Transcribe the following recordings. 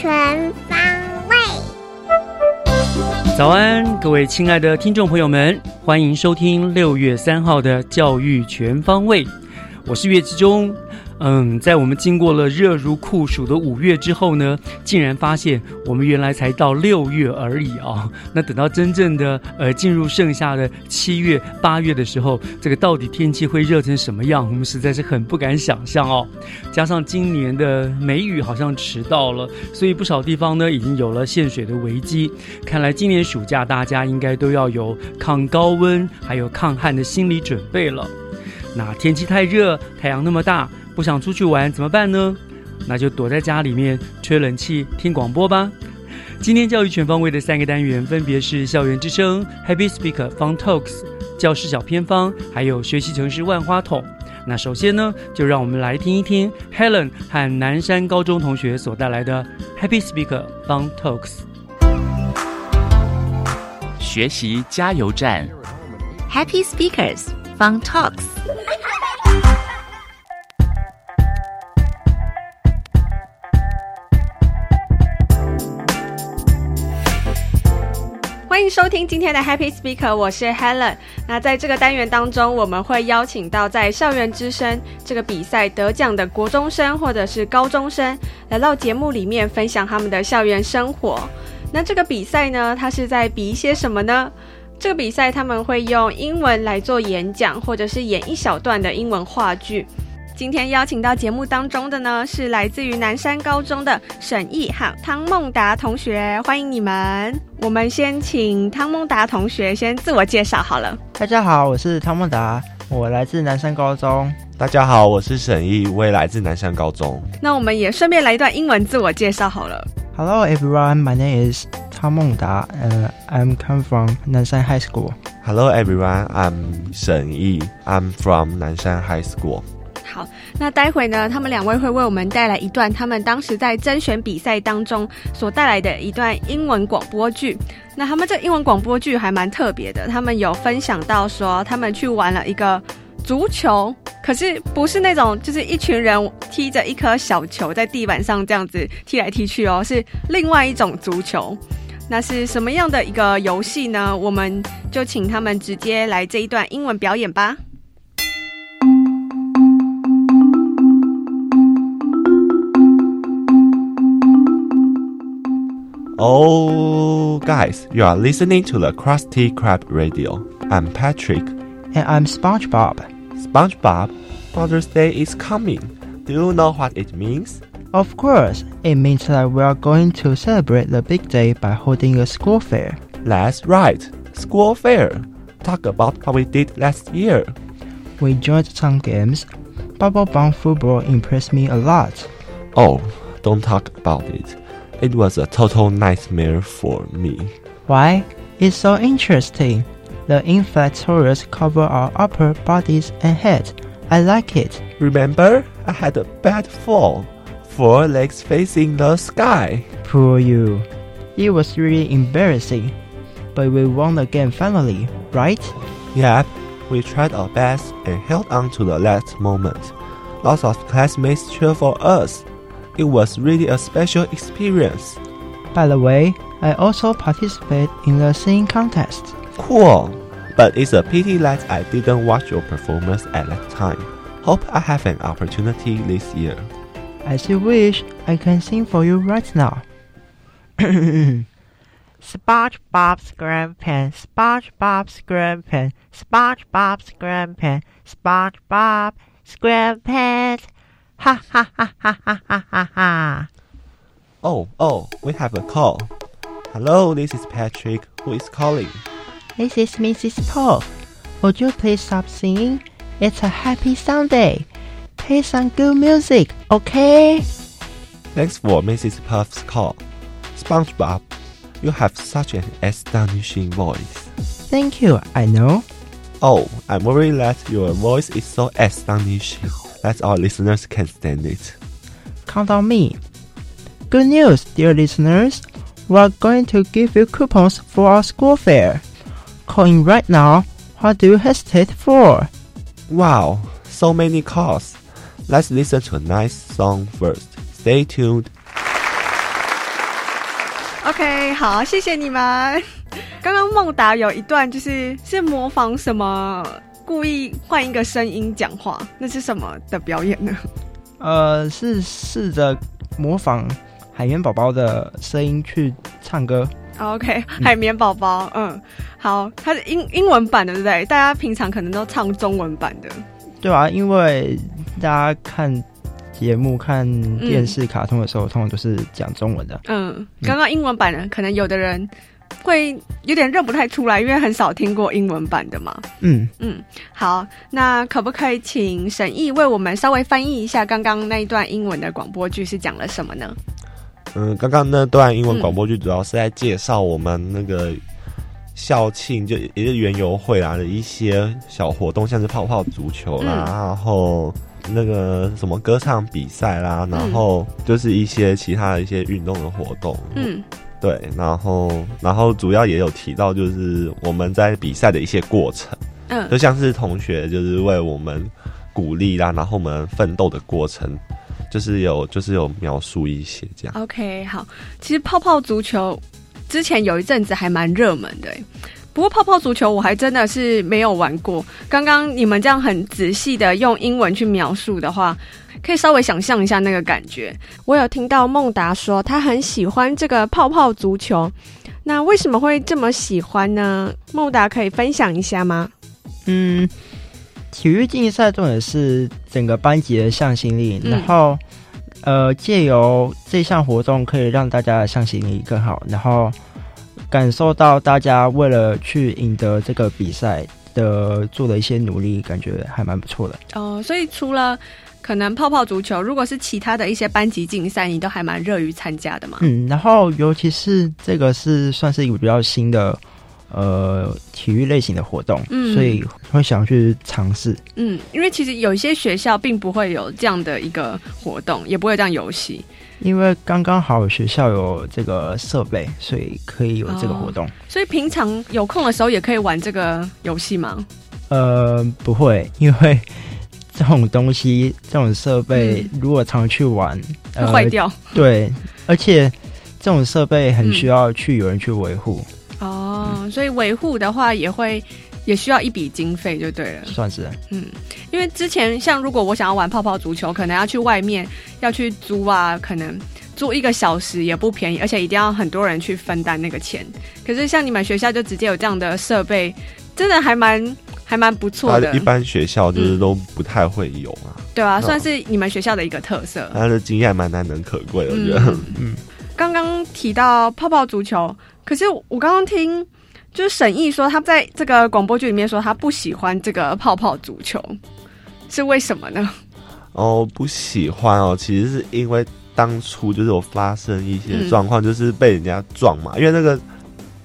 全方位。早安，各位亲爱的听众朋友们，欢迎收听六月三号的教育全方位。我是岳志忠。嗯，在我们经过了热如酷暑的五月之后呢，竟然发现我们原来才到六月而已啊！那等到真正的呃进入盛夏的七月、八月的时候，这个到底天气会热成什么样？我们实在是很不敢想象哦。加上今年的梅雨好像迟到了，所以不少地方呢已经有了限水的危机。看来今年暑假大家应该都要有抗高温还有抗旱的心理准备了。那天气太热，太阳那么大。不想出去玩怎么办呢？那就躲在家里面吹冷气听广播吧。今天教育全方位的三个单元分别是校园之声、Happy Speaker、Fun Talks、教室小偏方，还有学习城市万花筒。那首先呢，就让我们来听一听 Helen 和南山高中同学所带来的 Happy Speaker、Fun Talks。学习加油站 Happy Speakers Fun Talks。收听今天的 Happy Speaker，我是 Helen。那在这个单元当中，我们会邀请到在校园之声这个比赛得奖的国中生或者是高中生，来到节目里面分享他们的校园生活。那这个比赛呢，它是在比一些什么呢？这个比赛他们会用英文来做演讲，或者是演一小段的英文话剧。今天邀请到节目当中的呢，是来自于南山高中的沈毅和汤梦达同学，欢迎你们。我们先请汤梦达同学先自我介绍好了。大家好，我是汤梦达，我来自南山高中。大家好，我是沈毅，我也来自南山高中。那我们也顺便来一段英文自我介绍好了。Hello everyone, my name is 汤梦达，and I'm come from Nanshan High School. Hello everyone, I'm 沈毅，I'm from 南山 High School. 好，那待会呢，他们两位会为我们带来一段他们当时在甄选比赛当中所带来的一段英文广播剧。那他们这英文广播剧还蛮特别的，他们有分享到说他们去玩了一个足球，可是不是那种就是一群人踢着一颗小球在地板上这样子踢来踢去哦，是另外一种足球。那是什么样的一个游戏呢？我们就请他们直接来这一段英文表演吧。Oh, guys, you are listening to the Krusty Krab Radio. I'm Patrick. And I'm SpongeBob. SpongeBob, Father's Day is coming. Do you know what it means? Of course, it means that we are going to celebrate the big day by holding a school fair. That's right, school fair. Talk about what we did last year. We joined some games. Bubble Bomb football impressed me a lot. Oh, don't talk about it. It was a total nightmare for me. Why? It's so interesting. The inflatorials cover our upper bodies and head. I like it. Remember, I had a bad fall. Four legs facing the sky. Poor you. It was really embarrassing. But we won the game finally, right? Yep, we tried our best and held on to the last moment. Lots of classmates cheered for us. It was really a special experience. By the way, I also participate in the singing contest. Cool. But it's a pity that I didn't watch your performance at that time. Hope I have an opportunity this year. As you wish, I can sing for you right now. SpongeBob SquarePants, SpongeBob SquarePants, SpongeBob SquarePants, SpongeBob SquarePants. Ha ha ha ha ha ha ha ha. Oh, oh, we have a call. Hello, this is Patrick. Who is calling? This is Mrs. Paul. Would you please stop singing? It's a happy Sunday. Play some good music, okay? Thanks for Mrs. Puff's call. SpongeBob, you have such an astonishing voice. Thank you, I know. Oh, I'm worried that your voice is so astonishing that our listeners can stand it. Count on me. Good news, dear listeners. We're going to give you coupons for our school fair. Call in right now. What do you hesitate for? Wow, so many calls. Let's listen to a nice song first. Stay tuned. OK，好，谢谢你们。刚刚孟达有一段就是是模仿什么， 故意换一个声音讲话，那是什么的表演呢？呃，是试着模仿海绵宝宝的声音去唱歌。OK，海绵宝宝，嗯，好，它是英英文版的，对不对？大家平常可能都唱中文版的。对啊，因为大家看节目、看电视、卡通的时候，通常都是讲中文的。嗯，刚刚英文版的，可能有的人会有点认不太出来，因为很少听过英文版的嘛。嗯，嗯，好，那可不可以请沈毅为我们稍微翻译一下刚刚那一段英文的广播剧是讲了什么呢？嗯，刚刚那段英文广播剧主要是在介绍我们那个校庆，就也是园游会啊的一些小活动，像是泡泡足球啦，嗯然后那个什么歌唱比赛啦，然后就是一些其他的一些运动的活动。嗯对，然后然后主要也有提到就是我们在比赛的一些过程，嗯就嗯像是同学就是为我们鼓励啦，然后我们奋斗的过程，就是有就是有描述一些这样。，OK，好。其实泡泡足球之前有一阵子还蛮热门的欸，不过泡泡足球我还真的是没有玩过。刚刚你们这样很仔细的用英文去描述的话，可以稍微想象一下那个感觉。我有听到孟达说他很喜欢这个泡泡足球，那为什么会这么喜欢呢？孟达可以分享一下吗？嗯，体育竞赛重点是整个班级的向心力，嗯然后呃，借由这项活动可以让大家的向心力更好，然后感受到大家为了去赢得这个比赛的做的一些努力，感觉还蛮不错的。哦，所以除了可能泡泡足球，如果是其他的一些班级竞赛，你都还蛮热于参加的嘛？嗯，然后尤其是这个是算是一个比较新的呃体育类型的活动，嗯所以会想去尝试。嗯，因为其实有一些学校并不会有这样的一个活动，也不会有这样游戏。因为刚刚好学校有这个设备，所以可以有这个活动。所以平常有空的时候也可以玩这个游戏吗？呃，不会，因为这种东西、这种设备，如果常去玩，会坏掉。对，而且这种设备很需要去有人去维护，哦，所以维护的话也会也需要一笔经费，就对了。算是嗯，因为之前像如果我想要玩泡泡足球，可能要去外面要去租啊，可能租一个小时也不便宜，而且一定要很多人去分担那个钱。可是像你们学校就直接有这样的设备，真的还蛮还蛮不错的。一，般学校就是都不太会有啊，对吧、哦算是你们学校的一个特色。他的经验蛮难能可贵，我觉得。嗯。嗯，刚刚提到泡泡足球，可是我刚刚听就是沈毅说，他在这个广播剧里面说他不喜欢这个泡泡足球，是为什么呢？哦，不喜欢哦，其实是因为当初就是有发生一些嗯。状况，就是被人家撞嘛，因为那个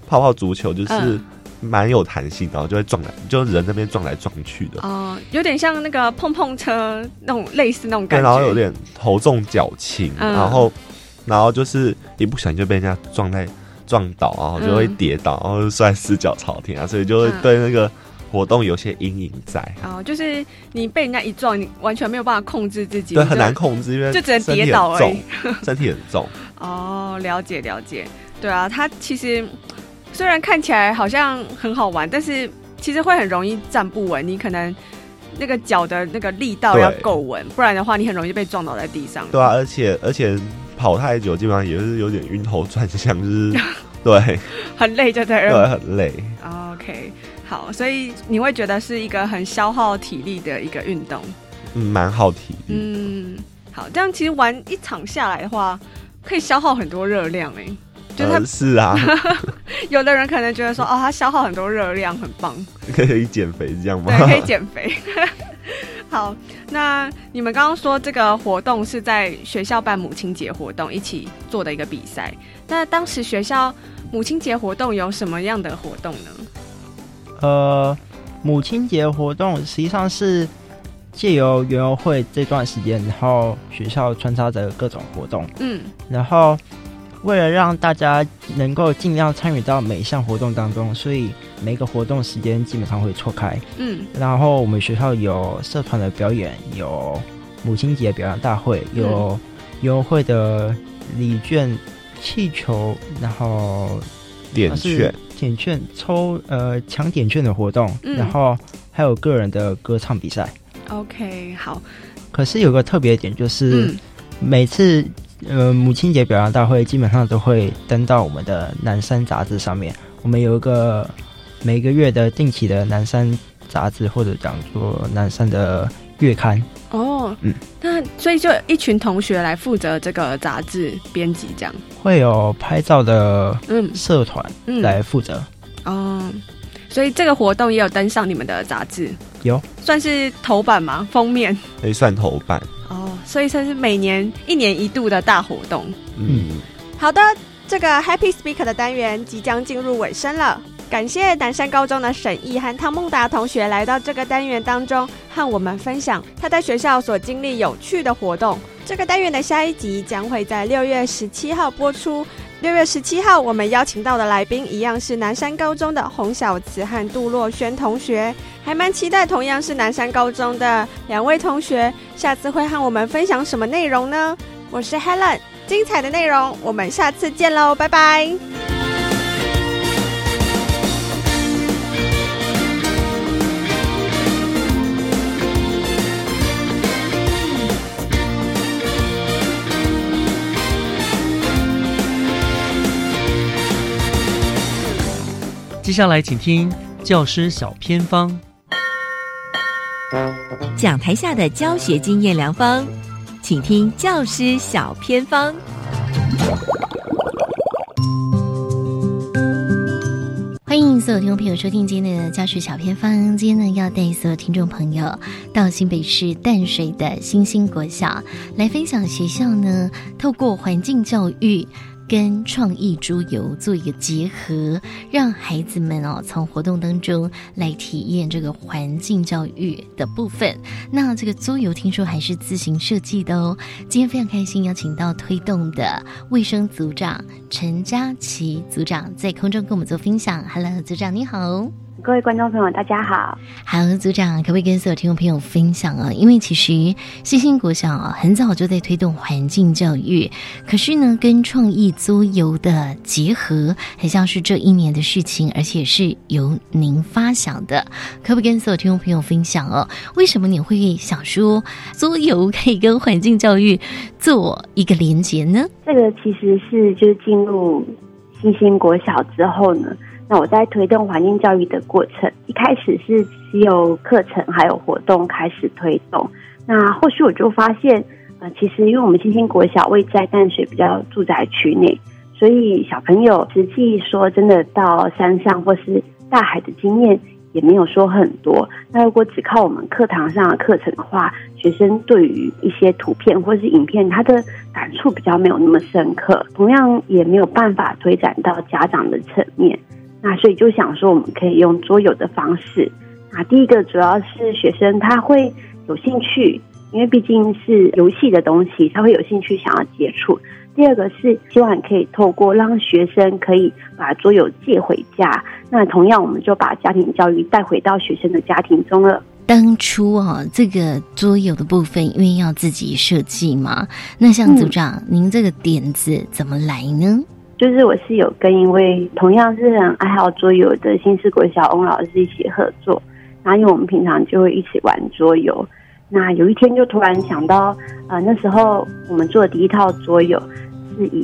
泡泡足球就是嗯蛮有弹性的，然后就会撞来，就人那边撞来撞去的，哦、有点像那个碰碰车那种类似那种，感觉，然后有点头重脚轻，嗯。然后然后就是一不小心就被人家撞在撞倒，然后就会嗯跌倒，然后就摔四脚朝天啊，所以就会嗯。对那个活动有些阴影在，哦，就是你被人家一撞，你完全没有办法控制自己，对，很难控制，因为就只能跌倒而很已，身体很重。哦，了解了解，对啊，他其实虽然看起来好像很好玩，但是其实会很容易站不稳，你可能那个脚的那个力道要够稳，不然的话你很容易被撞倒在地上。对啊，而且而且跑太久，基本上也是有点晕头转向，就 是对很累就在对。很累。OK，好，所以你会觉得是一个很消耗体力的一个运动。嗯，蛮耗体力。嗯，好，这样其实玩一场下来的话，可以消耗很多热量哎、就是呃是啊，有的人可能觉得说，哦，它消耗很多热量，很棒。可以减肥这样吗？对，可以减肥。好，那你们刚刚说这个活动是在学校办母亲节活动一起做的一个比赛。那当时学校母亲节活动有什么样的活动呢？呃，母亲节活动实际上是借由园游会这段时间，然后学校穿插着各种活动，嗯然后为了让大家能够尽量参与到每一项活动当中，所以每个活动时间基本上会错开。嗯。然后我们学校有社团的表演，有母亲节表演大会，有园游会的礼券、气球，然后点券，点券抽呃抢点券的活动，嗯。然后还有个人的歌唱比赛。，OK，好，可是有个特别点就是，嗯。每次呃母亲节表扬大会基本上都会登到我们的南山杂志上面。我们有一个每个月的定期的南山杂志，或者讲说南山的月刊。哦，嗯那所以就一群同学来负责这个杂志编辑，这样，会有拍照的嗯社团嗯，来负责。哦，所以这个活动也有登上你们的杂志，有算是头版吗？封面可以算头版。哦，所以算是每年一年一度的大活动。嗯，好的，这个 Happy Speaker 的单元即将进入尾声了。感谢南山高中的沈毅和汤梦达同学来到这个单元当中，和我们分享他在学校所经历有趣的活动。这个单元的下一集将会在六月十七号播出。六月十七号，我们邀请到的来宾一样是南山高中的洪小慈和杜洛轩同学，还蛮期待同样是南山高中的两位同学，下次会和我们分享什么内容呢？我是 Helen。精彩的内容，我们下次见喽，拜拜。接下来请听教师小偏方。讲台下的教学经验良方，请听教师小偏方。欢迎所有听众朋友收听今天的教学小偏方。今天呢，要带所有听众朋友到新北市淡水的新兴国小来分享学校呢，透过环境教育。跟创意桌游做一个结合，让孩子们哦从活动当中来体验这个环境教育的部分。那这个桌游听说还是自行设计的哦。今天非常开心邀请到推动的卫生组长陈佳琪组长在空中跟我们做分享。Hello，组长你好。各位观众朋友，大家好。好，组长，可不可以跟所有听众朋友分享啊？因为其实新兴国小啊，很早就在推动环境教育，可是呢，跟创意桌游的结合，很像是这一年的事情，而且是由您发想的。可不可以跟所有听众朋友分享哦？为什么你会想说桌游可以跟环境教育做一个连结呢？这个其实是就是进入新兴国小之后呢。那我在推动环境教育的过程，一开始是只有课程还有活动开始推动。那后续我就发现，呃，其实因为我们新兴国小位在淡水比较住宅区内，所以小朋友实际说真的到山上或是大海的经验也没有说很多。那如果只靠我们课堂上的课程的话，学生对于一些图片或是影片，他的感触比较没有那么深刻，同样也没有办法推展到家长的层面。那所以就想说，我们可以用桌游的方式。啊，第一个主要是学生他会有兴趣，因为毕竟是游戏的东西，他会有兴趣想要接触。第二个是希望可以透过让学生可以把桌游借回家，那同样我们就把家庭教育带回到学生的家庭中了。当初啊，这个桌游的部分因为要自己设计嘛，那像组长，您这个点子怎么来呢？就是我是有跟一位同样是很爱好桌游的新市国小翁老师一起合作，然后因为我们平常就会一起玩桌游，那有一天就突然想到，呃，那时候我们做的第一套桌游是以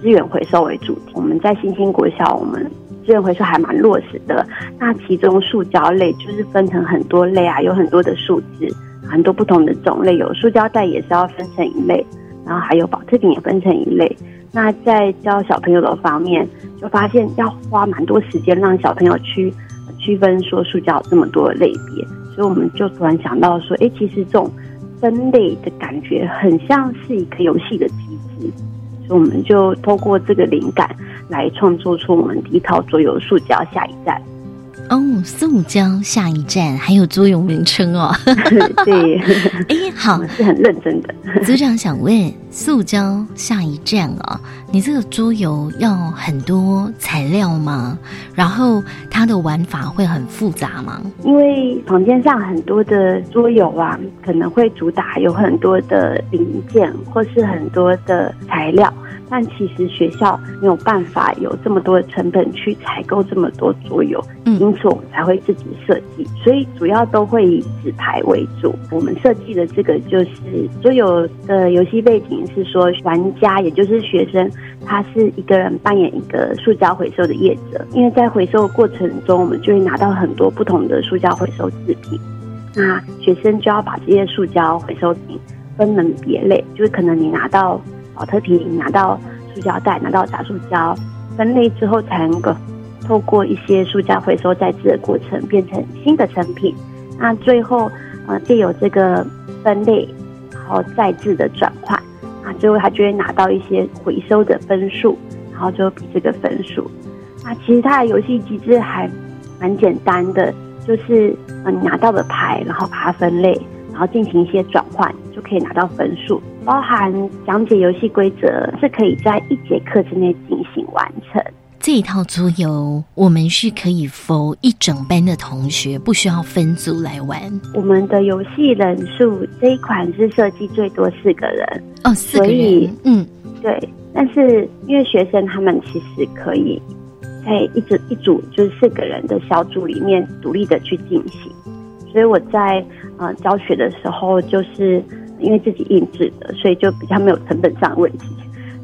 资源回收为主题，我们在新兴国小，我们资源回收还蛮落实的。那其中塑胶类就是分成很多类啊，有很多的数字，很多不同的种类，有塑胶袋也是要分成一类，然后还有保特瓶也分成一类。那在教小朋友的方面，就发现要花蛮多时间让小朋友区区分说塑胶这么多类别，所以我们就突然想到说，哎，其实这种分类的感觉很像是一个游戏的机制，所以我们就透过这个灵感来创作出我们第一套桌游《塑胶下一站》。哦，塑胶下一站还有桌游名称哦。对，哎，好，是很认真的。组长想问，塑胶下一站哦，你这个桌游要很多材料吗？然后它的玩法会很复杂吗？因为房间上很多的桌游啊，可能会主打有很多的零件或是很多的材料。但其实学校没有办法有这么多的成本去采购这么多桌游，因此我们才会自己设计。所以主要都会以纸牌为主。我们设计的这个就是桌游的游戏背景是说，玩家也就是学生，他是一个人扮演一个塑胶回收的业者。因为在回收过程中，我们就会拿到很多不同的塑胶回收制品，那学生就要把这些塑胶回收品分门别类，就是可能你拿到。保特瓶拿到塑胶袋，拿到杂塑胶分类之后，才能够透过一些塑胶回收再制的过程，变成新的成品。那最后，呃，借有这个分类，然后再制的转换，啊，最后他就会拿到一些回收的分数，然后就比这个分数。那其实它的游戏机制还蛮简单的，就是呃，你拿到的牌，然后把它分类，然后进行一些转换，就可以拿到分数。包含讲解游戏规则，是可以在一节课之内进行完成。这一套桌游，我们是可以否一整班的同学，不需要分组来玩。我们的游戏人数这一款是设计最多四个人哦，四个人，嗯，对。但是因为学生他们其实可以在一组一组就是四个人的小组里面独立的去进行，所以我在呃教学的时候就是。因为自己印制的，所以就比较没有成本上的问题，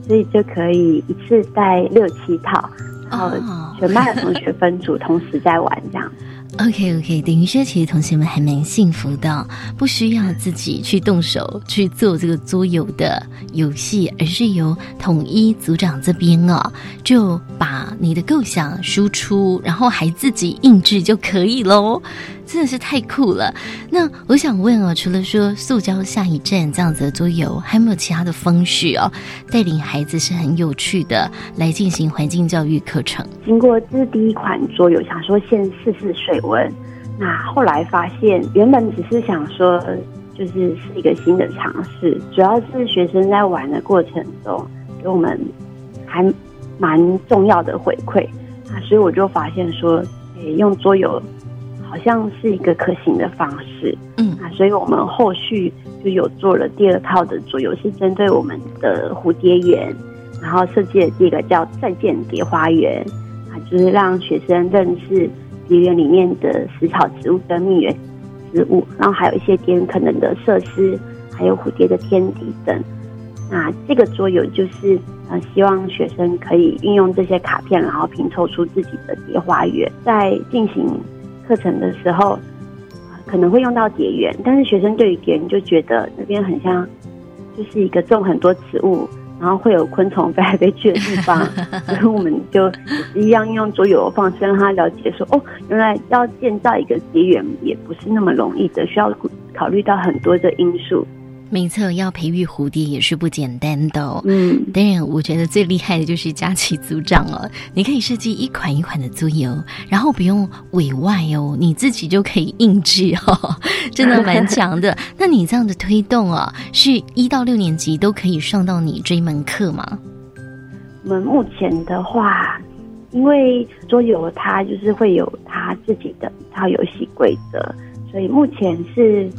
所以就可以一次带六七套，然后全班的同学分组同时在玩这样。OK OK，等于说其实同学们还蛮幸福的，不需要自己去动手去做这个桌游的游戏，而是由统一组长这边哦，就把你的构想输出，然后还自己印制就可以喽。真的是太酷了！那我想问哦，除了说塑胶下一站这样子的桌游，还有没有其他的方式哦，带领孩子是很有趣的来进行环境教育课程？经过这是第一款桌游，想说先试试水温。那后来发现，原本只是想说，就是是一个新的尝试，主要是学生在玩的过程中给我们还蛮重要的回馈啊，所以我就发现说，诶，用桌游。好像是一个可行的方式，嗯啊，所以我们后续就有做了第二套的桌游，是针对我们的蝴蝶园，然后设计了这个叫“再见蝶花园”，啊，就是让学生认识蝶园里面的食草植物跟蜜源植物，然后还有一些蝶园可能的设施，还有蝴蝶的天敌等。那这个桌游就是呃，希望学生可以运用这些卡片，然后拼凑出自己的蝶花园，在进行。课程的时候，可能会用到蝶园，但是学生对于蝶园就觉得那边很像，就是一个种很多植物，然后会有昆虫飞来飞去的地方，所以我们就一样用桌游的方式让他了解说，哦，原来要建造一个蝶园也不是那么容易的，需要考虑到很多的因素。没错，要培育蝴蝶也是不简单的哦。嗯，当然，我觉得最厉害的就是佳琪组长了。你可以设计一款一款的桌游，然后不用委外哦，你自己就可以印制哦，真的蛮强的。那你这样的推动啊，是一到六年级都可以上到你这一门课吗？我们目前的话，因为桌游它就是会有它自己的一套游戏规则，所以目前是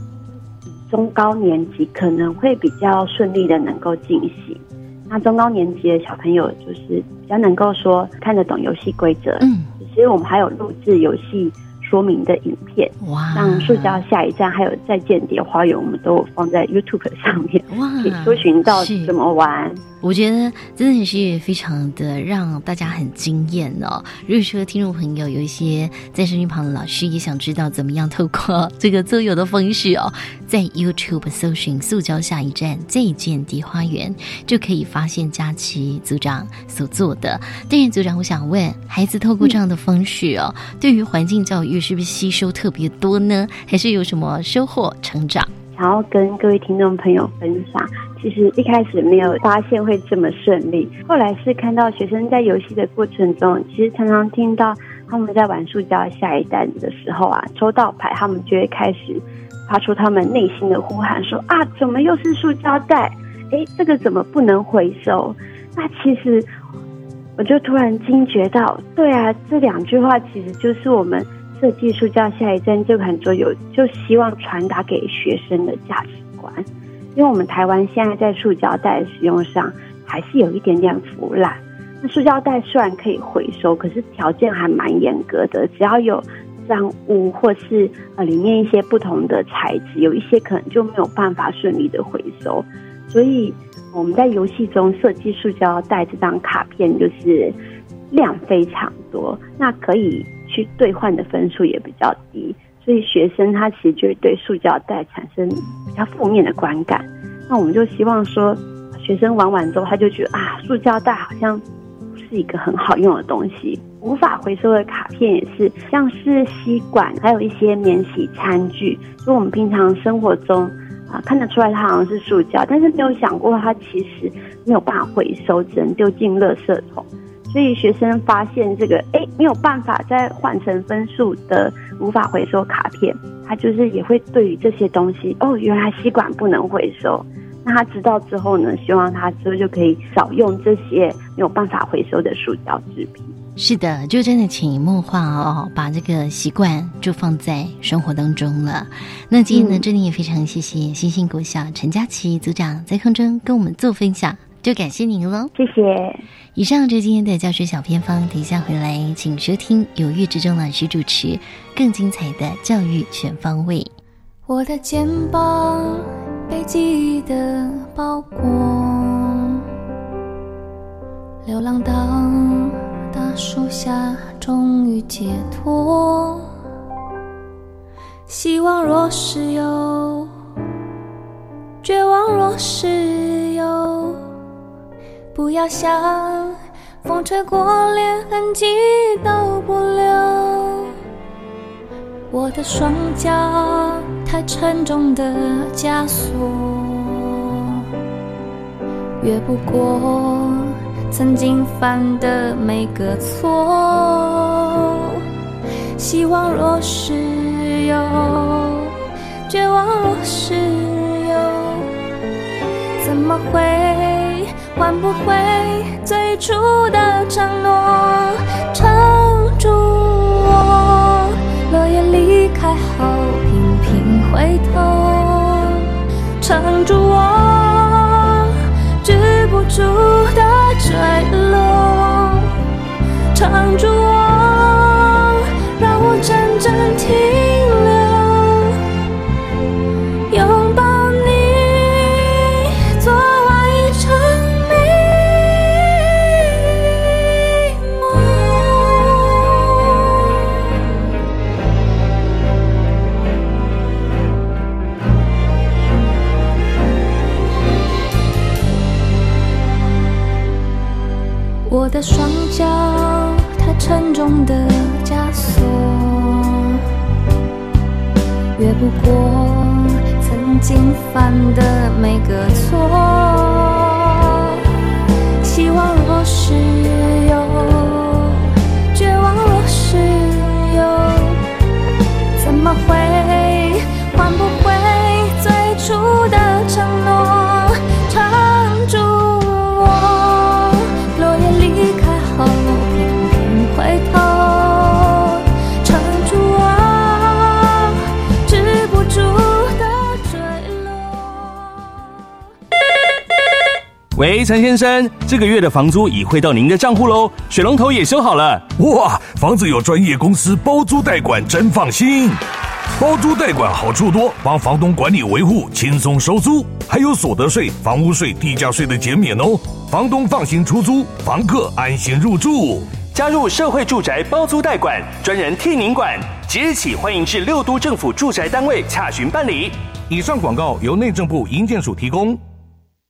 中高年级可能会比较顺利的能够进行。那中高年级的小朋友就是比较能够说看得懂游戏规则，嗯，其实我们还有录制游戏说明的影片，哇，像塑胶下一站还有再见蝶花园，我们都有放在 YouTube 上面，哇可以搜寻到怎么玩。我觉得真的是非常的让大家很惊艳哦。如果说听众朋友有一些在声音旁的老师也想知道怎么样透过这个桌游的方式哦，在 YouTube 搜寻“塑胶下一站再见蝶花园”，就可以发现佳琪组长所做的。当然，组长，我想问，孩子透过这样的方式哦，对于环境教育是不是吸收特别多呢？还是有什么收获成长？想要跟各位听众朋友分享，其实一开始没有发现会这么顺利，后来是看到学生在游戏的过程中，其实常常听到他们在玩塑胶下一代的时候啊，抽到牌，他们就会开始发出他们内心的呼喊，说啊，怎么又是塑胶袋？诶，这个怎么不能回收？那其实我就突然惊觉到，对啊，这两句话其实就是我们。设计塑胶下一站这款桌游，就希望传达给学生的价值观。因为我们台湾现在在塑胶袋使用上还是有一点点腐烂。那塑胶袋虽然可以回收，可是条件还蛮严格的，只要有脏污或是呃里面一些不同的材质，有一些可能就没有办法顺利的回收。所以我们在游戏中设计塑胶袋这张卡片，就是量非常多，那可以。去兑换的分数也比较低，所以学生他其实就会对塑胶袋产生比较负面的观感。那我们就希望说，学生玩完之后，他就觉得啊，塑胶袋好像不是一个很好用的东西。无法回收的卡片也是，像是吸管，还有一些免洗餐具，就我们平常生活中啊看得出来它好像是塑胶，但是没有想过它其实没有办法回收，只能丢进垃圾桶。所以学生发现这个，哎，没有办法再换成分数的无法回收卡片，他就是也会对于这些东西，哦，原来吸管不能回收。那他知道之后呢，希望他之后就可以少用这些没有办法回收的塑胶制品。是的，就真的潜移默化哦，把这个习惯就放在生活当中了。那今天呢，真的也非常谢谢星星国小陈佳琪组长在空中跟我们做分享。就感谢您喽，谢谢。以上就是今天的教学小偏方，等一下回来请收听由岳志忠老师主持更精彩的教育全方位。我的肩膀被记忆的包裹，流浪到大树下，终于解脱。希望若是有，绝望若是有。不要想，风吹过，连痕迹都不留。我的双脚太沉重的枷锁，越不过曾经犯的每个错。希望若是有，绝望若是有，怎么会？换不回最初的承诺，撑住我，落叶离开后频频回头，陈先生，这个月的房租已汇到您的账户喽，水龙头也修好了。哇，房子有专业公司包租代管，真放心。包租代管好处多，帮房东管理维护，轻松收租，还有所得税、房屋税、地价税的减免哦。房东放心出租，房客安心入住。加入社会住宅包租代管，专人替您管。即日起，欢迎至六都政府住宅单位洽询办理。以上广告由内政部营建署提供。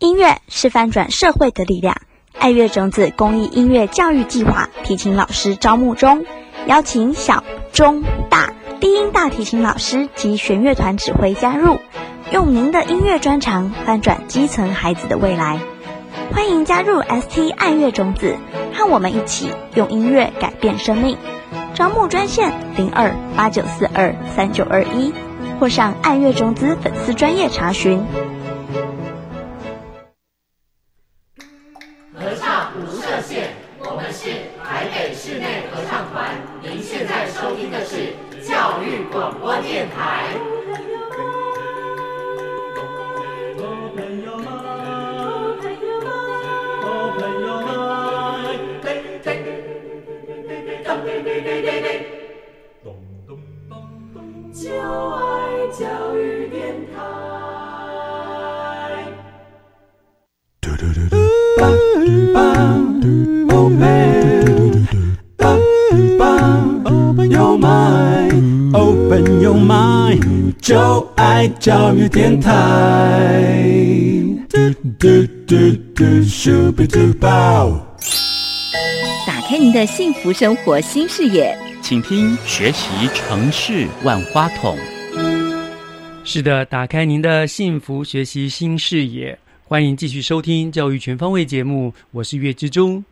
音乐是翻转社会的力量。爱乐种子公益音乐教育计划提琴老师招募中，邀请小、中、大低音大提琴老师及弦乐团指挥加入，用您的音乐专长翻转基层孩子的未来。欢迎加入 ST 爱乐种子，和我们一起用音乐改变生命。招募专线零二八九四二三九二一，或上爱乐种子粉丝专业查询。广播电台。就爱教育电台。mind，就爱教育电台。嘟嘟嘟嘟，Super Duper。打开您的幸福生活新视野，请听学习城市万花筒。是的，打开您的幸福学习新视野，欢迎继续收听教育全方位节目，我是岳之中。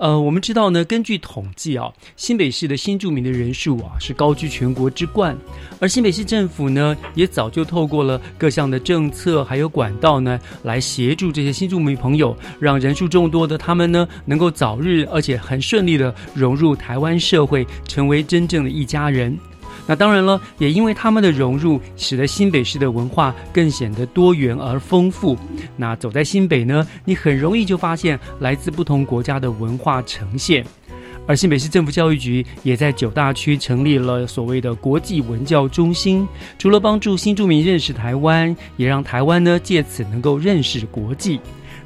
呃，我们知道呢，根据统计啊，新北市的新住民的人数啊是高居全国之冠，而新北市政府呢也早就透过了各项的政策还有管道呢，来协助这些新住民朋友，让人数众多的他们呢能够早日而且很顺利的融入台湾社会，成为真正的一家人。那当然了，也因为他们的融入，使得新北市的文化更显得多元而丰富。那走在新北呢，你很容易就发现来自不同国家的文化呈现。而新北市政府教育局也在九大区成立了所谓的国际文教中心，除了帮助新住民认识台湾，也让台湾呢借此能够认识国际。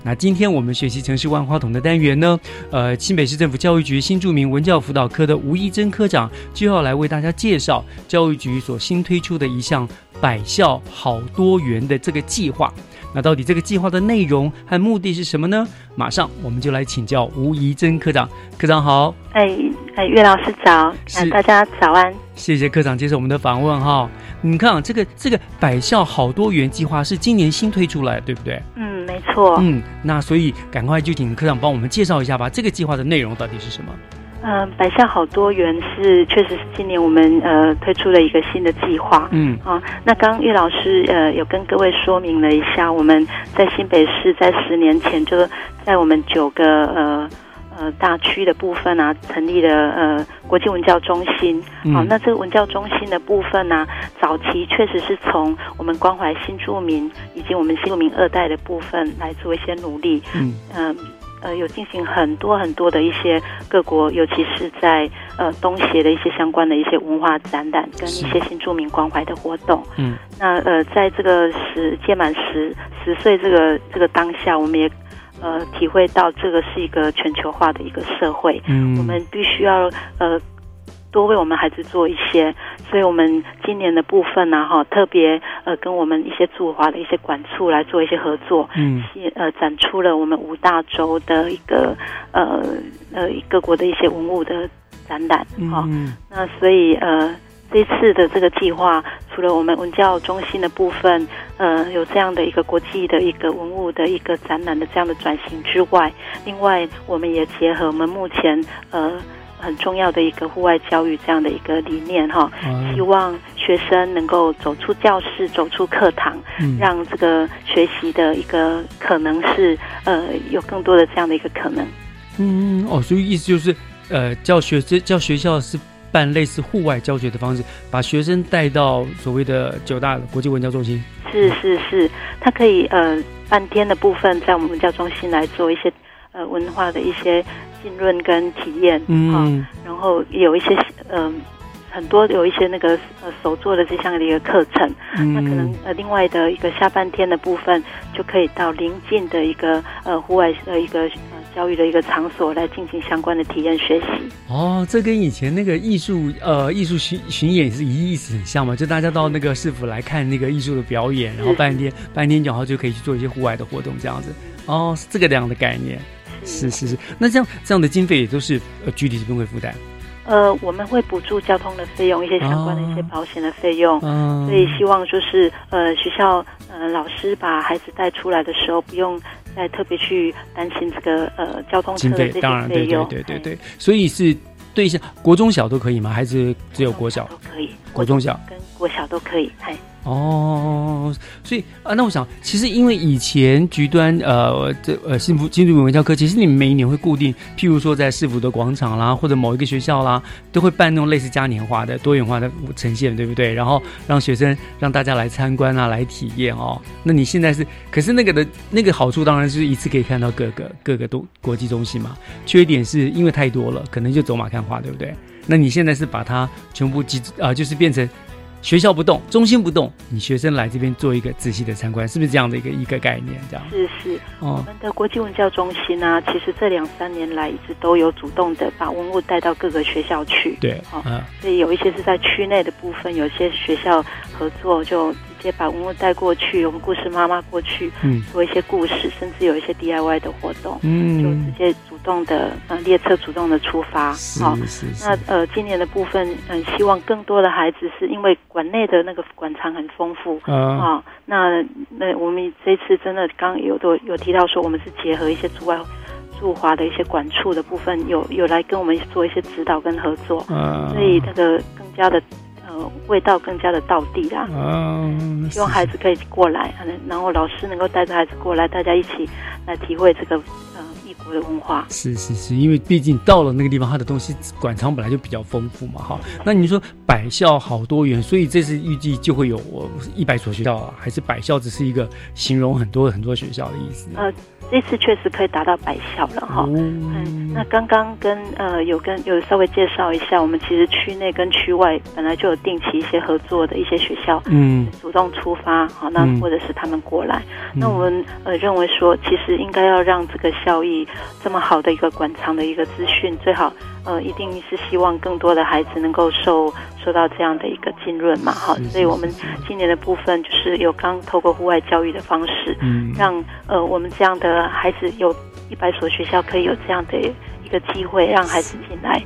那今天我们学习城市万花筒的单元呢，呃，新北市政府教育局新著名文教辅导科的吴一珍科长就要来为大家介绍教育局所新推出的一项百校好多元的这个计划。那到底这个计划的内容和目的是什么呢？马上我们就来请教吴怡珍科长。科长好，哎哎，岳老师早，是大家早安。谢谢科长接受我们的访问哈。你看啊，这个这个百校好多元计划是今年新推出来，对不对？嗯，没错。嗯，那所以赶快就请科长帮我们介绍一下吧，这个计划的内容到底是什么？嗯，百校好多元是确实是今年我们呃推出了一个新的计划。嗯啊，那刚刚岳老师呃有跟各位说明了一下，我们在新北市在十年前就在我们九个呃呃大区的部分啊，成立了呃国际文教中心。嗯好、那这个文教中心的部分呢、早期确实是从我们关怀新住民以及我们新住民二代的部分来做一些努力。嗯嗯呃有进行很多很多的一些各国，尤其是在呃东协的一些相关的一些文化展览跟一些新住民关怀的活动。嗯，那呃，在这个十届满十十岁这个这个当下，我们也呃体会到这个是一个全球化的一个社会，嗯。我们必须要呃多为我们孩子做一些，所以我们今年的部分呢、哈，特别呃跟我们一些驻华的一些管处来做一些合作，嗯。是呃展出了我们五大洲的一个呃呃各国的一些文物的展览哈、嗯。那所以呃，这次的这个计划，除了我们文教中心的部分，呃，有这样的一个国际的一个文物的一个展览的这样的转型之外，另外我们也结合我们目前呃很重要的一个户外教育这样的一个理念哈，希望学生能够走出教室，走出课堂，嗯让这个学习的一个可能是呃有更多的这样的一个可能。嗯，哦，所以意思就是，呃，教学这教学校是办类似户外教学的方式，把学生带到所谓的九大国际文教中心。是是是，他可以呃半天的部分在我们文教中心来做一些呃文化的一些浸润跟体验，嗯然后有一些嗯、很多有一些那个呃手做的这项的一个课程，嗯那可能呃另外的一个下半天的部分就可以到邻近的一个呃户外的一个呃教育的一个场所来进行相关的体验学习。哦，这跟以前那个艺术呃艺术巡巡演是一意思很像嘛？就大家到那个市府来看那个艺术的表演，然后半天半天然后就可以去做一些户外的活动这样子。哦，是这个样的概念。是是是，那这样这样的经费也都是呃具体这边会负担。呃，我们会补助交通的费用，一些相关的一些保险的费用，嗯所以希望就是呃学校呃老师把孩子带出来的时候，不用再特别去担心这个呃交通车经的这费当然对对。对对对，所以是对象国中小都可以吗？还是只有国小？都可以，国中小。跟国小都可以，嗨，哦，所以啊，那我想，其实因为以前局端呃这呃幸福新竹文教科，其实你们每一年会固定，譬如说在市府的广场啦，或者某一个学校啦，都会办那种类似嘉年华的多元化的呈现，对不对？然后让学生让大家来参观啊，来体验哦。那你现在是，可是那个的那个好处当然是一次可以看到各个各个都国际中心嘛，缺点是因为太多了，可能就走马看花，对不对？那你现在是把它全部集啊、就是变成。学校不动，中心不动，你学生来这边做一个仔细的参观，是不是这样的一个一个概念？这样是是。我哦们的国际文教中心呢、其实这两三年来一直都有主动的把文物带到各个学校去。对，所以有一些是在区内的部分，有些学校合作就直接把文物带过去，我们故事妈妈过去，嗯。做一些故事，甚至有一些 DIY 的活动，嗯。就直接主动的呃列车主动的出发，好那呃今年的部分，嗯、希望更多的孩子是因为馆内的那个馆藏很丰富啊。啊，那那我们这次真的刚有都有提到说，我们是结合一些驻外。驻华的一些管处的部分有有来跟我们做一些指导跟合作，啊。所以那个更加的呃味道更加的到地啦。嗯，希望孩子可以过来，嗯然后老师能够带着孩子过来，大家一起来体会这个国的文化。是是是，因为毕竟到了那个地方，它的东西馆藏本来就比较丰富嘛，哈。那你说百校好多元，所以这次预计就会有一百所学校啊，还是百校只是一个形容很多很多学校的意思？呃，这次确实可以达到百校了哈。哦嗯，那刚刚跟呃有跟有稍微介绍一下，我们其实区内跟区外本来就有定期一些合作的一些学校，嗯，主动出发，好，那嗯或者是他们过来，嗯那我们呃认为说，其实应该要让这个效益这么好的一个馆藏的一个资讯，最好呃一定是希望更多的孩子能够受受到这样的一个浸润嘛，哈，所以我们今年的部分就是有刚透过户外教育的方式，嗯。让呃我们这样的孩子有一百所学校可以有这样的一个机会，让孩子进来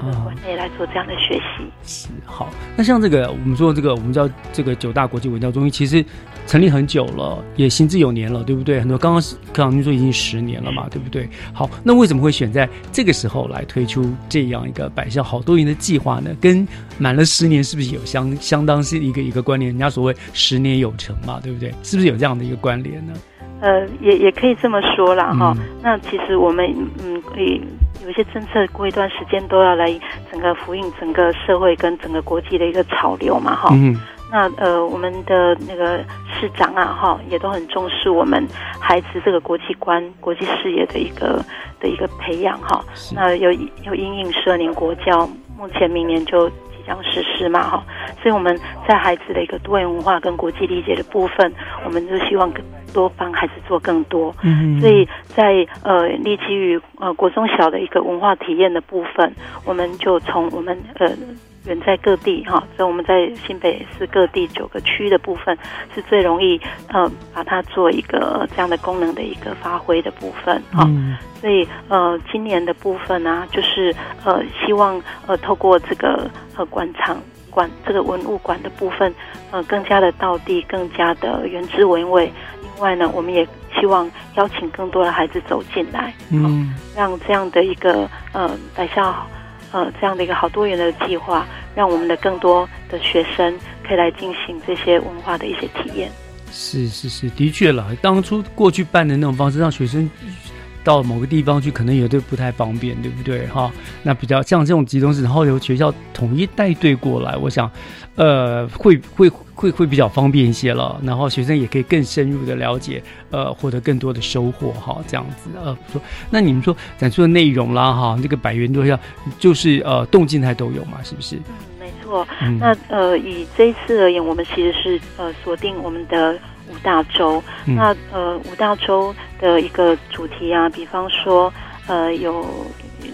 这个馆内来做这样的学习。是好。那像这个，我们说这个，我们叫这个九大国际文教中心，其实成立很久了，也行之有年了，对不对？很多刚刚是科长您说已经十年了嘛，对不对？好，那为什么会选在这个时候来推出这样一个百校好多元的计划呢？跟满了十年是不是有相相当是一个一个关联？人家所谓十年有成嘛，对不对？是不是有这样的一个关联呢？呃，也也可以这么说啦，哈、嗯那其实我们嗯可以有一些政策，过一段时间都要来整个呼应整个社会跟整个国际的一个潮流嘛，哈、嗯那呃，我们的那个市长啊，哈，也都很重视我们孩子这个国际观、国际视野的一个的一个培养哈。那有有因应十二年国教，目前明年就即将实施嘛哈。所以我们在孩子的一个多元文化跟国际理解的部分，我们就希望更多方还是做更多。嗯所以在呃立基于呃国中小的一个文化体验的部分，我们就从我们呃。远在各地哈，所以我们在新北市各地九个区的部分是最容易呃把它做一个这样的功能的一个发挥的部分哈。嗯所以呃今年的部分呢、就是呃希望呃透过这个呃馆场馆这个文物馆的部分呃更加的道地，更加的原汁原味。另外呢，我们也希望邀请更多的孩子走进来，嗯让这样的一个呃百校呃这样的一个好多元的计划，让我们的更多的学生可以来进行这些文化的一些体验。是是是，的确了，当初过去办的那种方式，让学生到某个地方去，可能也对不太方便，对不对？哈，那比较像这种集中式，然后由学校统一带队过来，我想，呃，会会会会比较方便一些了。然后学生也可以更深入的了解，呃，获得更多的收获，哈，这样子，呃，不错。那你们说展出的内容啦，哈，那个百元多项，就是呃，动静态都有嘛，是不是？嗯没错，那呃，以这一次而言，我们其实是呃锁定我们的五大洲。嗯。那呃五大洲的一个主题啊，比方说呃有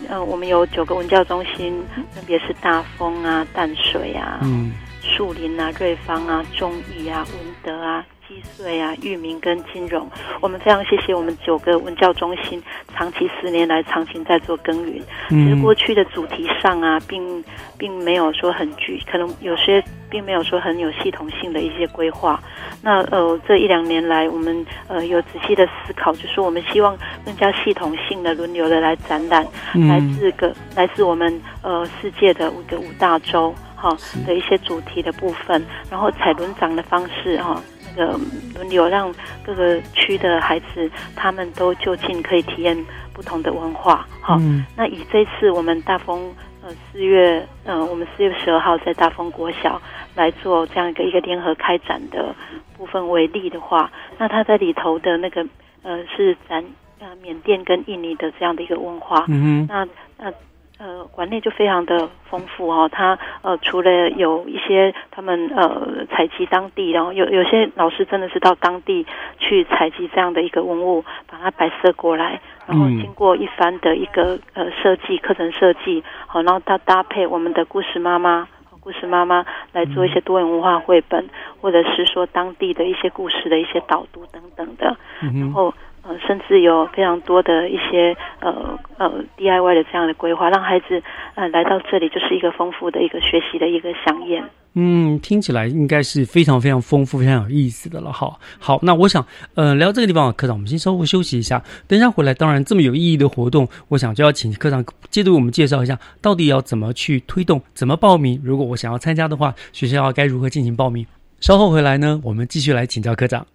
呃我们有九个文教中心，分别是大丰啊、淡水啊、嗯。树林啊、瑞芳啊、中义啊、文德啊、基穗啊、域名跟金融。我们非常谢谢我们九个文教中心长期十年来长期在做耕耘。嗯其实过去的主题上啊，并并没有说很具，可能有些并没有说很有系统性的一些规划。那呃，这一两年来，我们呃有仔细的思考，就是我们希望更加系统性的轮流的来展览，嗯来自个来自我们呃世界的五个五大洲哈的一些主题的部分，然后采轮长的方式哈。那个轮流让各个区的孩子，他们都就近可以体验不同的文化。好、嗯那以这次我们大丰呃四月呃我们四月十二号在大丰国小来做这样一个一个联合开展的部分为例的话，那它在里头的那个呃是咱呃缅甸跟印尼的这样的一个文化，嗯哼那那呃馆内就非常的丰富哦，它呃除了有一些他们呃采集当地，然后有有些老师真的是到当地去采集这样的一个文物，把它摆设过来，然后嗯经过一番的一个呃设计课程设计，好，然后它搭配我们的故事妈妈。故事妈妈来做一些多元文化绘本，或者是说当地的一些故事的一些导读等等的，嗯然后呃，甚至有非常多的一些呃呃 DIY 的这样的规划，让孩子呃来到这里就是一个丰富的一个学习的一个飨宴。嗯，听起来应该是非常非常丰富、非常有意思的了。哈，好，那我想，呃，聊这个地方，科长，我们先稍微休息一下，等一下回来。当然，这么有意义的活动，我想就要请科长接着为我们介绍一下，到底要怎么去推动，怎么报名。如果我想要参加的话，学校该如何进行报名？稍后回来呢，我们继续来请教科长。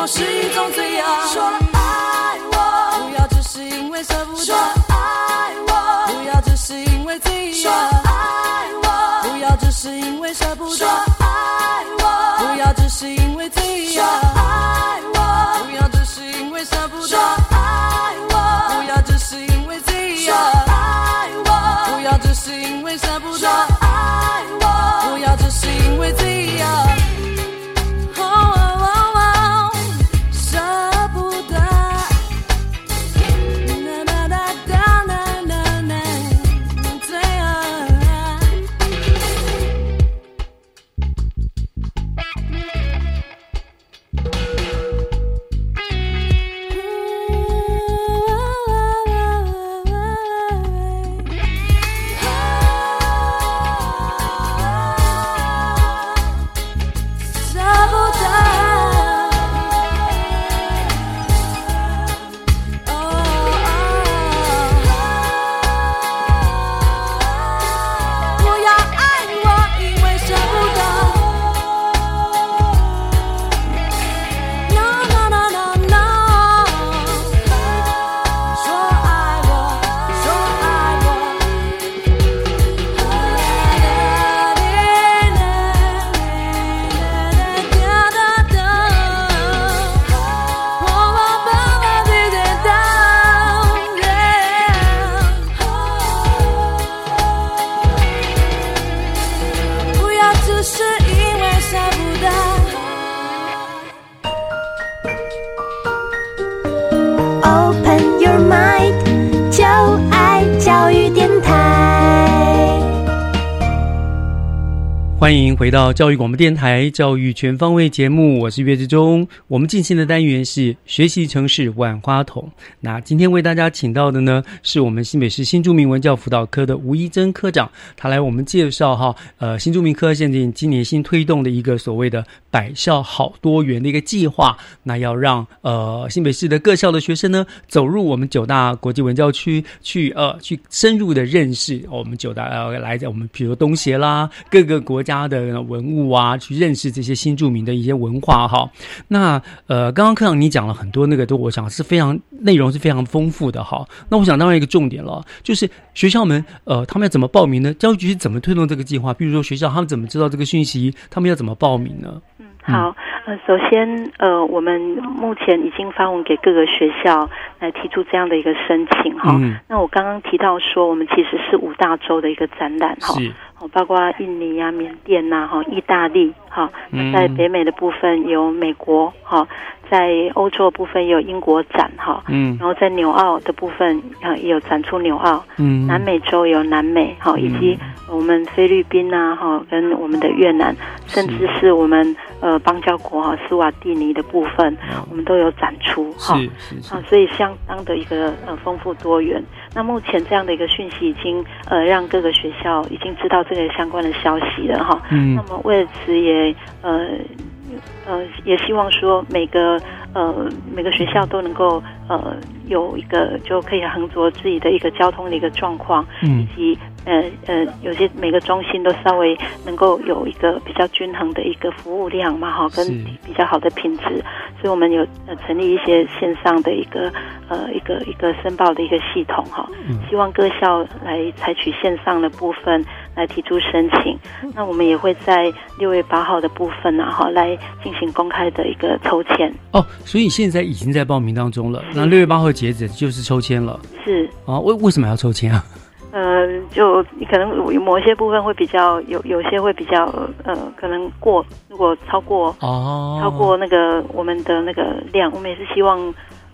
么是一种罪恶？说爱我，不要只是因为舍不得。回到教育广播电台《教育全方位》节目，我是岳志忠。我们进行的单元是学习城市万花筒。那今天为大家请到的呢，是我们新北市新住民文教辅导科的吴一珍科长，他来我们介绍哈，呃，新住民科现在今年新推动的一个所谓的“百校好多元”的一个计划，那要让呃新北市的各校的学生呢，走入我们九大国际文教区去呃去深入的认识我们九大呃来自我们比如东协啦各个国家的文物啊，去认识这些新著名的一些文化哈。那呃，刚刚课长你讲了很多那个都，我想是非常内容是非常丰富的哈。那我想当然一个重点了，就是学校们呃他们要怎么报名呢？教育局是怎么推动这个计划？比如说学校他们怎么知道这个讯息？他们要怎么报名呢？嗯好，呃，首先，呃，我们目前已经发文给各个学校来提出这样的一个申请哈。嗯那我刚刚提到说，我们其实是五大洲的一个展览哈，是包括印尼啊、缅甸呐、哈、意大利那在北美的部分有美国哈，在欧洲的部分也有英国展哈，嗯。然后在纽澳的部分啊也有展出纽澳，嗯。南美洲有南美哈，以及我们菲律宾啊哈，跟我们的越南，甚至是我们呃邦交国哈斯瓦蒂尼的部分，我们都有展出哈。啊，所以相当的一个呃丰富多元。那目前这样的一个讯息已经呃让各个学校已经知道这个相关的消息了哈。嗯。那么为了此也呃呃也希望说每个呃每个学校都能够呃有一个就可以横着自己的一个交通的一个状况，嗯。以及呃呃有些每个中心都稍微能够有一个比较均衡的一个服务量嘛哈，跟比较好的品质，所以我们有呃成立一些线上的一个呃一个一个申报的一个系统哈，嗯。希望各校来采取线上的部分来提出申请。那我们也会在六月八号的部分啊哈来进行公开的一个抽签，哦，所以现在已经在报名当中了。那六月八号截止就是抽签了是啊？为为什么要抽签啊？呃，就可能有某些部分会比较有，有些会比较呃，可能过，如果超过哦超过那个我们的那个量，我们也是希望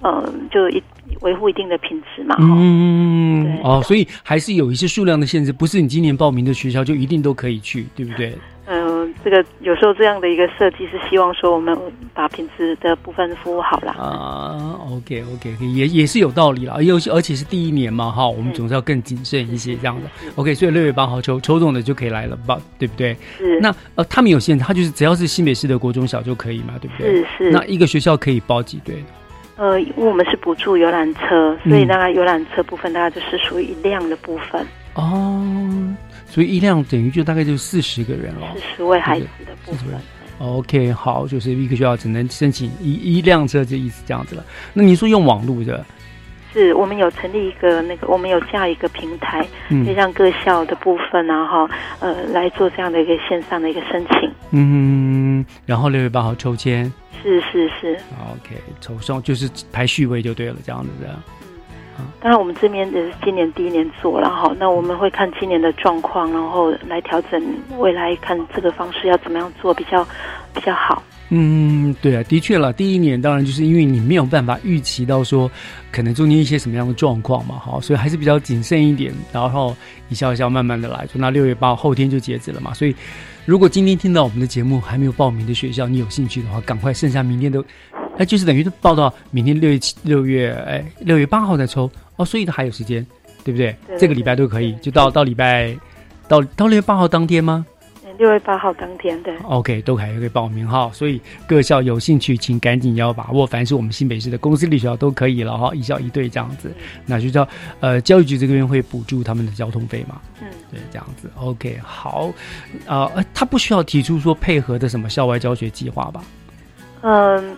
呃，就一维护一定的品质嘛。嗯，哦，所以还是有一些数量的限制，不是你今年报名的学校就一定都可以去，对不对？呃，这个有时候这样的一个设计是希望说我们把品质的部分服务好了。啊，OK OK，也也是有道理啦，尤其而且是第一年嘛，哈，我们总是要更谨慎一些这样的。OK，所以六月八号抽抽中的就可以来了吧，对不对？是。那呃，他们有限制，他就是只要是新北市的国中小就可以嘛，对不对？是是那一个学校可以包几队？呃，因为我们是补助游览车，所以嗯大概游览车部分大概就是属于一辆的部分，哦，所以一辆等于就大概就四十个人了。四十位孩子的部分。OK，好，就是一个学校只能申请一一辆车，这意思这样子了。那你说用网络的，是我们有成立一个那个，我们有架一个平台，嗯可以让各校的部分啊哈呃来做这样的一个线上的一个申请。嗯，然后六月八号抽签是是是，，OK，抽送就是排序位就对了，这样子的。当然我们这边也是今年第一年做了哈，那我们会看今年的状况，然后来调整未来看这个方式要怎么样做比较比较好。嗯，对啊，的确了，第一年当然就是因为你没有办法预期到说可能中间一些什么样的状况嘛，好，所以还是比较谨慎一点，然后一笑一笑慢慢的来。说那六月八号后天就截止了嘛，所以如果今天听到我们的节目还没有报名的学校，你有兴趣的话，赶快剩下明天都，哎，就是等于是报到明天六月七六月哎六月八号再抽哦，所以还有时间，对不？对这个礼拜都可以，就到到礼拜到到六月八号当天吗？六月八号当天对。OK，都还可以报名哈，所以各校有兴趣，请赶紧要把握。凡是我们新北市的公司立学校都可以了哈，一校一队这样子，那就叫呃教育局这边会补助他们的交通费嘛。嗯，对，这样子 OK 好，呃，呃他不需要提出说配合的什么校外教学计划吧？嗯，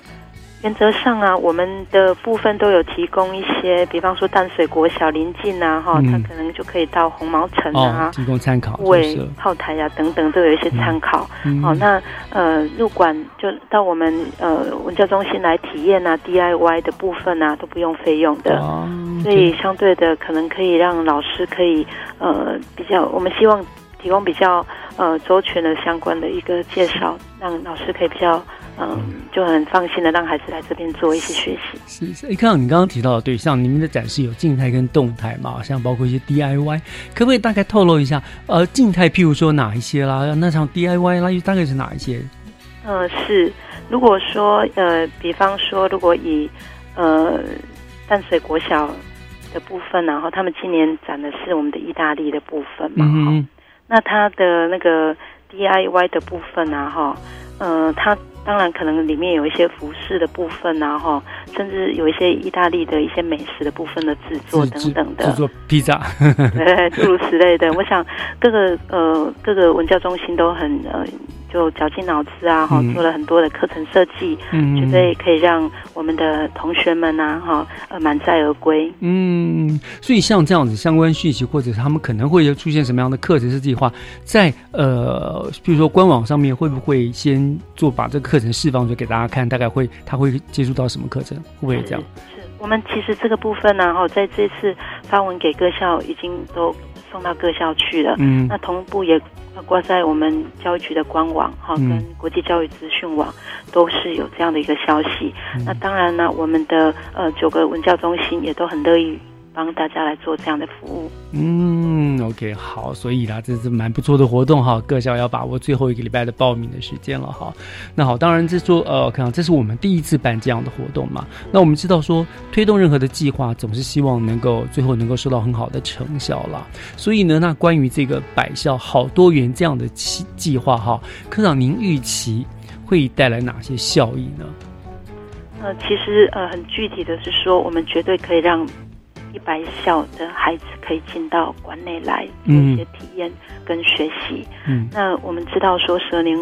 原则上啊，我们的部分都有提供一些，比方说淡水国小临近啊，哈、嗯。他可能就可以到红毛城哦啊，，提供参考就为是。炮台呀、等等都有一些参考。嗯。好、那呃入馆就到我们呃文教中心来体验啊，DIY 的部分啊都不用费用的，哦所以相对的可能可以让老师可以呃比较，我们希望提供比较呃周全的相关的一个介绍，让老师可以比较嗯、就很放心的让孩子来这边做一些学习。是是，哎，看到你刚刚提到的，对，象你们的展示有静态跟动态嘛，像包括一些 DIY，可不可以大概透露一下？呃，静态譬如说哪一些啦？那像 DIY 啦，又大概是哪一些？呃，是。如果说呃，比方说，如果以呃淡水国小的部分，然后他们今年展的是我们的意大利的部分嘛，嗯，那他的那个 DIY 的部分啊，哈，呃，它当然可能里面有一些服饰的部分啊，哈，甚至有一些意大利的一些美食的部分的制作等等的制，作披萨，诸如此类的。我想各个呃各个文教中心都很呃就绞尽脑汁啊，哈、嗯做了很多的课程设计，嗯绝对可以让我们的同学们啊，哈呃满载而归。嗯，所以像这样子相关讯息，或者是他们可能会有出现什么样的课程设计的话，在呃，比如说官网上面会不会先做把这个课程释放出给大家看？大概会他会接触到什么课程？会不会这样？是我们其实这个部分呢、哈，在这次发文给各校已经都送到各校去了。嗯那同步也挂在我们教育局的官网哈，嗯跟国际教育资讯网都是有这样的一个消息。嗯那当然呢，我们的呃九个文教中心也都很乐意帮大家来做这样的服务。嗯，OK，好，所以啦，这是蛮不错的活动哈，各校要把握最后一个礼拜的报名的时间了哈。那好，当然这说呃，看这是我们第一次办这样的活动嘛。那我们知道说，推动任何的计划，总是希望能够最后能够收到很好的成效啦。所以呢，那关于这个百校好多元这样的计计划哈，科长您预期会带来哪些效益呢？呃，其实呃很具体的是说，我们绝对可以让一百小的孩子可以进到馆内来做一些体验跟学习。嗯那我们知道说，十二年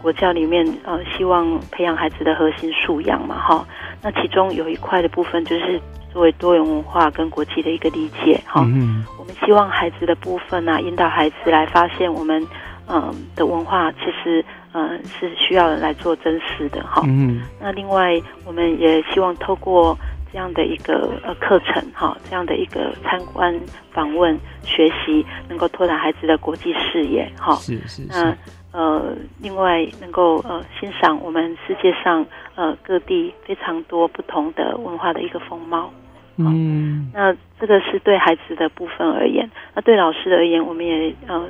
国教里面，呃，希望培养孩子的核心素养嘛，哈。那其中有一块的部分就是作为多元文化跟国际的一个理解，哈。嗯我们希望孩子的部分呢、引导孩子来发现我们嗯、呃的文化其实嗯、呃是需要来做真实的，哈。嗯那另外，我们也希望透过这样的一个呃课程哈，这样的一个参观、访问、学习，能够拓展孩子的国际视野哈。是是那呃，另外能够呃欣赏我们世界上呃各地非常多不同的文化的一个风貌。嗯那这个是对孩子的部分而言，那对老师而言，我们也呃，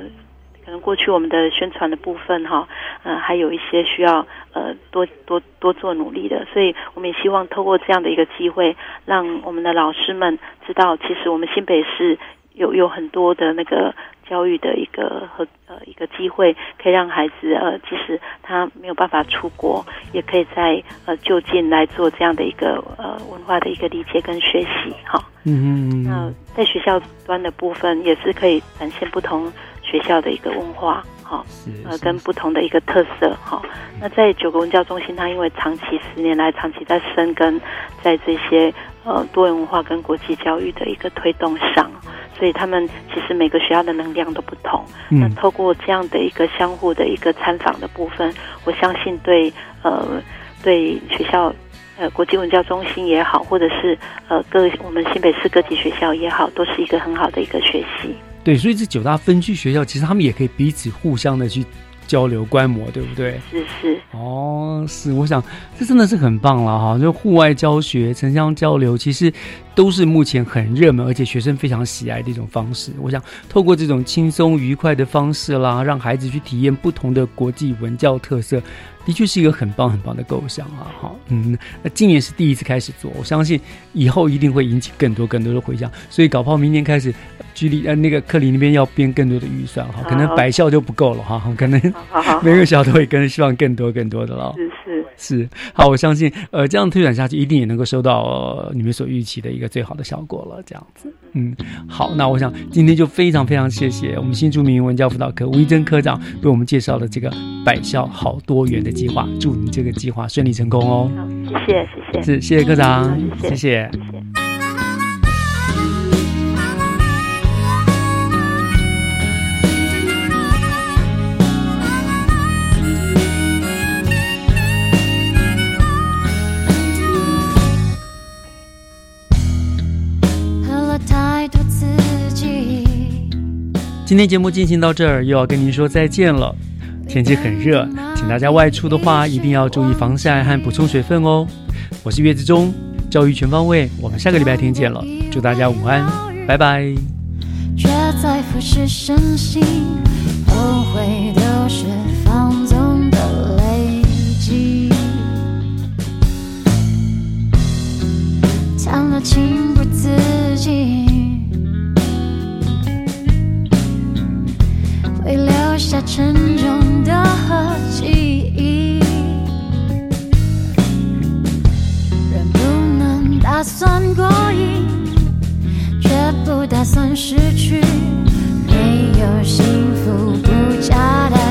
可能过去我们的宣传的部分哈，呃，还有一些需要呃多多多做努力的，所以我们也希望透过这样的一个机会，让我们的老师们知道，其实我们新北市有有很多的那个教育的一个和呃一个机会，可以让孩子呃，即使他没有办法出国，也可以在呃就近来做这样的一个呃文化的一个理解跟学习哈。嗯那在学校端的部分，也是可以展现不同学校的一个文化。好，哈，呃，跟不同的一个特色哈。那在九个文教中心，它因为长期十年来长期在深耕在这些呃多元文化跟国际教育的一个推动上，所以他们其实每个学校的能量都不同。那透过这样的一个相互的一个参访的部分，我相信对呃对学校。呃，国际文教中心也好，或者是呃各我们新北市各级学校也好，都是一个很好的一个学习。对，所以这九大分区学校，其实他们也可以彼此互相的去交流观摩，对不对？是是。哦，是，我想这真的是很棒了哈！就户外教学、城乡交流，其实都是目前很热门，而且学生非常喜爱的一种方式。我想透过这种轻松愉快的方式啦，让孩子去体验不同的国际文教特色。的确是一个很棒很棒的构想啊！好，嗯，那今年是第一次开始做，我相信以后一定会引起更多更多的回响。所以搞不好明年开始，距离呃那个克里那边要编更多的预算哈，可能百校就不够了哈，可能 每个校都会跟希望更多更多的了。是是是，好，我相信呃这样推展下去，一定也能够收到你们所预期的一个最好的效果了。这样子，嗯，好，那我想今天就非常非常谢谢我们新著名文教辅导科吴一珍科长为我们介绍了这个百校好多元的。计划，祝你这个计划顺利成功哦！谢谢，谢谢，是谢谢科长，谢谢谢谢。今天节目进行到这儿，又要跟您说再见了。天气很热，请大家外出的话一定要注意防晒和补充水分哦。我是月子中教育全方位，我们下个礼拜天见了，祝大家午安，拜拜。却在俯视身心，后悔都是放纵的累积，谈了情沉重的记忆。人不能打算过瘾却不打算失去。没有幸福不假的